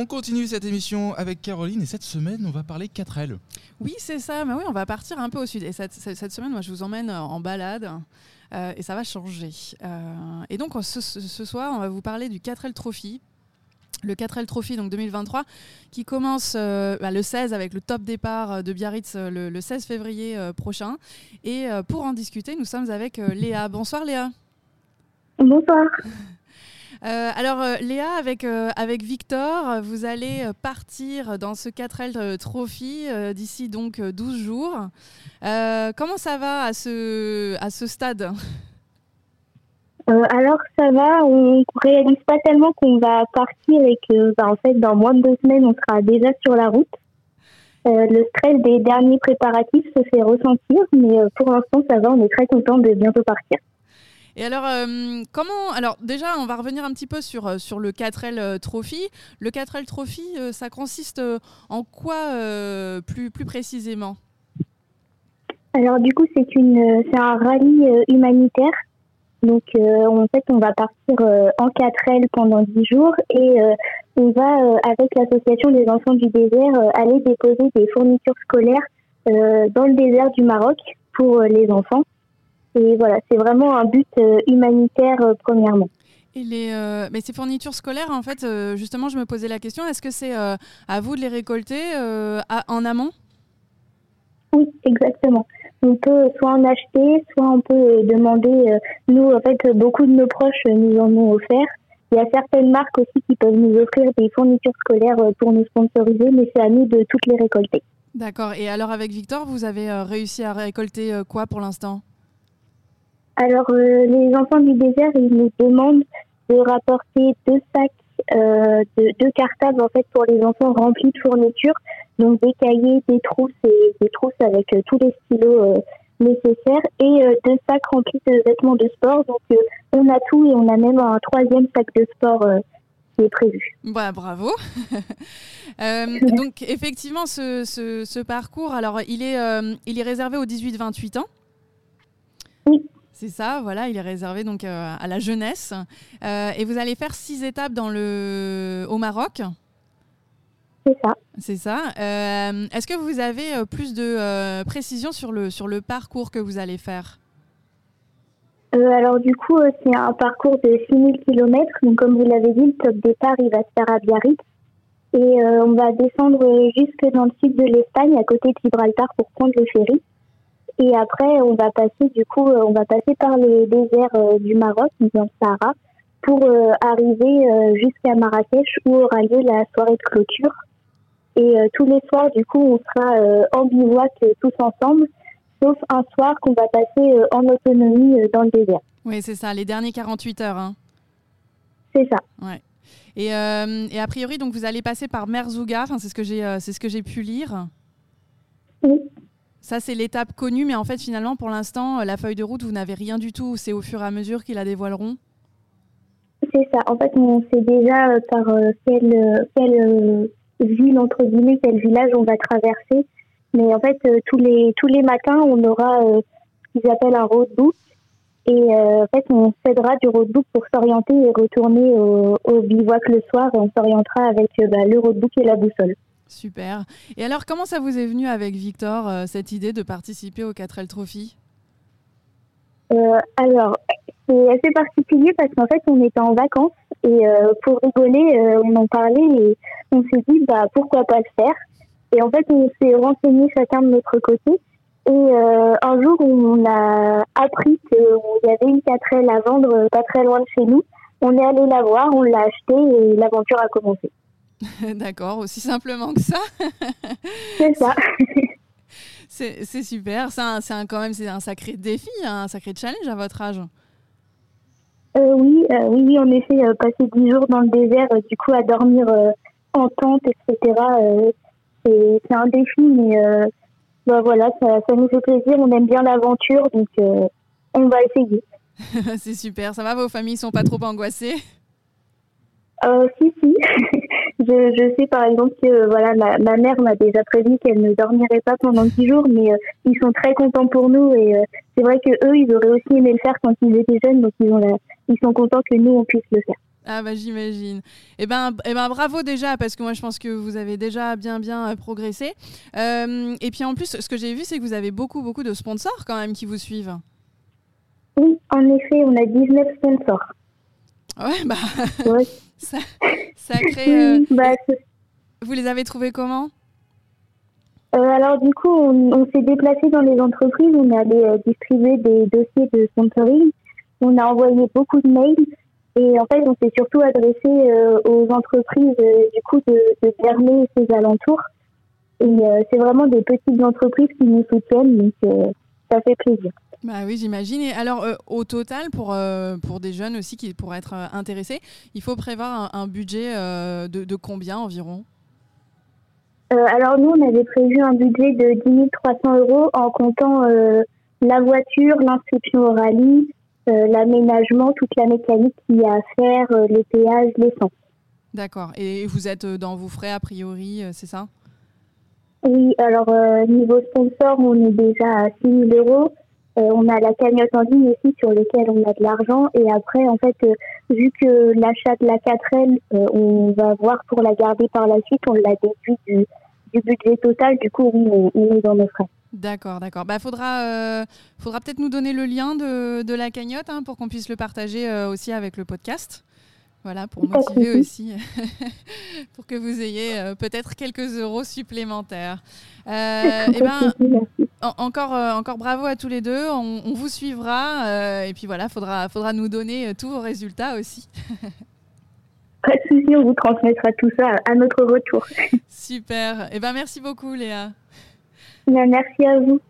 On continue cette émission avec Caroline et cette semaine, on va parler 4L. Oui, c'est ça. Mais oui, on va partir un peu au sud. Et cette, cette semaine, moi, je vous emmène en balade. Euh, et ça va changer. Euh, et donc ce, ce, soir, on va vous parler du 4L Trophy, le 4L Trophy donc 2023 qui commence euh, bah, le 16 avec le top départ de Biarritz le, le 16 février prochain. Et pour en discuter, nous sommes avec Léa. Bonsoir Léa. Bonsoir. Euh, alors euh, Léa, avec, euh, Victor, vous allez partir dans ce 4L Trophy d'ici donc 12 jours. comment ça va à ce, stade? Alors ça va, on réalise pas tellement qu'on va partir et que bah, en fait dans moins de deux semaines on sera déjà sur la route. le stress des derniers préparatifs se fait ressentir, mais pour l'instant ça va, on est très content de bientôt partir. Et alors, euh, comment. Alors, déjà, on va revenir un petit peu sur, euh, sur le 4L euh, Trophy. Le 4L Trophy, ça consiste en quoi plus, plus précisément? Alors, du coup, c'est un rallye humanitaire. Donc, en fait, on va partir en 4L pendant 10 jours et on va, avec l'association des enfants du désert, aller déposer des fournitures scolaires dans le désert du Maroc pour les enfants. Et voilà, c'est vraiment un but euh, humanitaire euh, premièrement. Et les, euh, mais ces fournitures scolaires, en fait, justement, je me posais la question, est-ce que c'est à vous de les récolter en amont? Oui, exactement. On peut soit en acheter, soit on peut demander. nous, en fait, beaucoup de nos proches nous en ont offert. Il y a certaines marques aussi qui peuvent nous offrir des fournitures scolaires pour nous sponsoriser, mais c'est à nous de toutes les récolter. D'accord. Et alors, avec Victor, vous avez réussi à récolter quoi pour l'instant? Alors, euh, les enfants du désert, ils nous demandent de rapporter deux sacs, euh, de, deux cartables en fait pour les enfants remplis de fournitures, donc des cahiers, des trousses et des trousses avec euh, tous les stylos nécessaires et deux sacs remplis de vêtements de sport. Donc, on a tout et on a même un troisième sac de sport qui est prévu. Bah, bravo. donc effectivement, ce, ce, ce, parcours, alors il est, il est réservé aux 18-28 ans? Oui. C'est ça, voilà, il est réservé donc euh, à la jeunesse. Euh, et vous allez faire six étapes dans le... au Maroc C'est ça. C'est ça. Euh, est-ce que vous avez plus de précisions sur le, sur le parcours que vous allez faire? Alors du coup, c'est un parcours de 6000 km. Donc comme vous l'avez dit, le top départ, il va se faire à Biarritz. Et on va descendre jusque dans le sud de l'Espagne, à côté de Gibraltar, pour prendre le ferry. Et après, on va passer du coup, euh, on va passer par les déserts euh, du Maroc, dans le Sahara, pour euh, arriver jusqu'à Marrakech où aura lieu la soirée de clôture. Et tous les soirs, du coup, on sera en bivouac tous ensemble, sauf un soir qu'on va passer en autonomie dans le désert. Oui, c'est ça, les derniers 48 heures. Hein. C'est ça. Ouais. Et, et, a priori, donc vous allez passer par Merzouga, c'est ce que j'ai, c'est ce que j'ai pu lire. Oui. Ça, c'est l'étape connue, mais en fait, finalement, pour l'instant, euh, la feuille de route, vous n'avez rien du tout. C'est au fur et à mesure qu'ils la dévoileront C'est ça. En fait, on sait déjà euh, par euh, quelle, ville, entre guillemets, quel village on va traverser. Mais en fait, tous, les, tous les matins, on aura ce qu'ils appellent un roadbook. Et en fait, on s'aidera du roadbook pour s'orienter et retourner au, bivouac le soir. Et on s'orientera avec bah, le roadbook et la boussole. Super. Et alors, comment ça vous est venu avec Victor, euh, cette idée de participer au 4L Trophy? Euh, Alors, c'est assez particulier parce qu'en fait, on était en vacances et euh, pour rigoler, on en parlait et on s'est dit, bah, pourquoi pas le faire Et en fait, on s'est renseigné chacun de notre côté. Et un jour, on a appris qu'il y avait une 4L à vendre pas très loin de chez nous. On est allé la voir, on l'a acheté et l'aventure a commencé. D'accord, aussi simplement que ça. c'est ça. c'est super. C'est un, quand même c'est un sacré défi, un sacré challenge à votre âge. Euh, oui, euh, oui, oui, en effet, euh, passer 10 jours dans le désert, du coup, à dormir en tente, etc., c'est un défi, mais bah, voilà, ça, ça, nous fait plaisir. On aime bien l'aventure, donc on va essayer. c'est super. Ça va, vos familles sont pas trop angoissées? Si, si. Je, je, sais par exemple que voilà, ma, ma mère m'a déjà prévu qu'elle ne dormirait pas pendant 10 jours, mais euh, ils sont très contents pour nous et euh, c'est vrai que eux, ils auraient aussi aimé le faire quand ils étaient jeunes, donc ils, ont ils sont contents que nous, on puisse le faire. Ah bah j'imagine. Eh ben, eh ben bravo déjà parce que moi je pense que vous avez déjà bien bien progressé. et puis en plus, ce que j'ai vu, c'est que vous avez beaucoup beaucoup de sponsors quand même qui vous suivent. Oui, en effet, on a 19 sponsors. Ouais, bah. ça, ça crée. Bah, vous les avez trouvés comment? Euh, alors du coup, on, s'est déplacé dans les entreprises, on allé euh, distribuer des dossiers de sponsoring, on a envoyé beaucoup de mails et en fait, on s'est surtout adressé euh, aux entreprises du coup de, de Bernay et ses alentours. Et c'est vraiment des petites entreprises qui nous soutiennent, donc ça fait plaisir. Bah oui, j'imagine. Et alors, au total, pour, pour des jeunes aussi qui pourraient être intéressés, il faut prévoir un, budget de, de combien environ? Euh, alors nous, on avait prévu un budget de 10 300 euros en comptant euh, la voiture, l'inscription au rallye, euh, l'aménagement, toute la mécanique qu'il y a à faire, les péages, l'essence. D'accord. Et vous êtes dans vos frais a priori, c'est ça? Oui, alors niveau sponsor, on est déjà à 6 000 euros. on a la cagnotte en ligne aussi sur laquelle on a de l'argent. Et après, en fait, vu que l'achat de la 4L, on va voir pour la garder par la suite, on l'a déduit du, du budget total, du coup, on, est dans nos. D'accord, d'accord. Bah, faudra, euh, faudra peut-être nous donner le lien de, de la cagnotte hein, pour qu'on puisse le partager euh, aussi avec le podcast. Voilà, pour motiver aussi, pour que vous ayez euh, peut-être quelques euros supplémentaires. et eh ben, encore, encore bravo à tous les deux. On, on vous suivra et puis voilà, faudra, faudra nous donner tous vos résultats aussi. Pas de souci, on vous transmettra tout ça à notre retour. Super. Eh ben, merci beaucoup, Léa. merci à vous.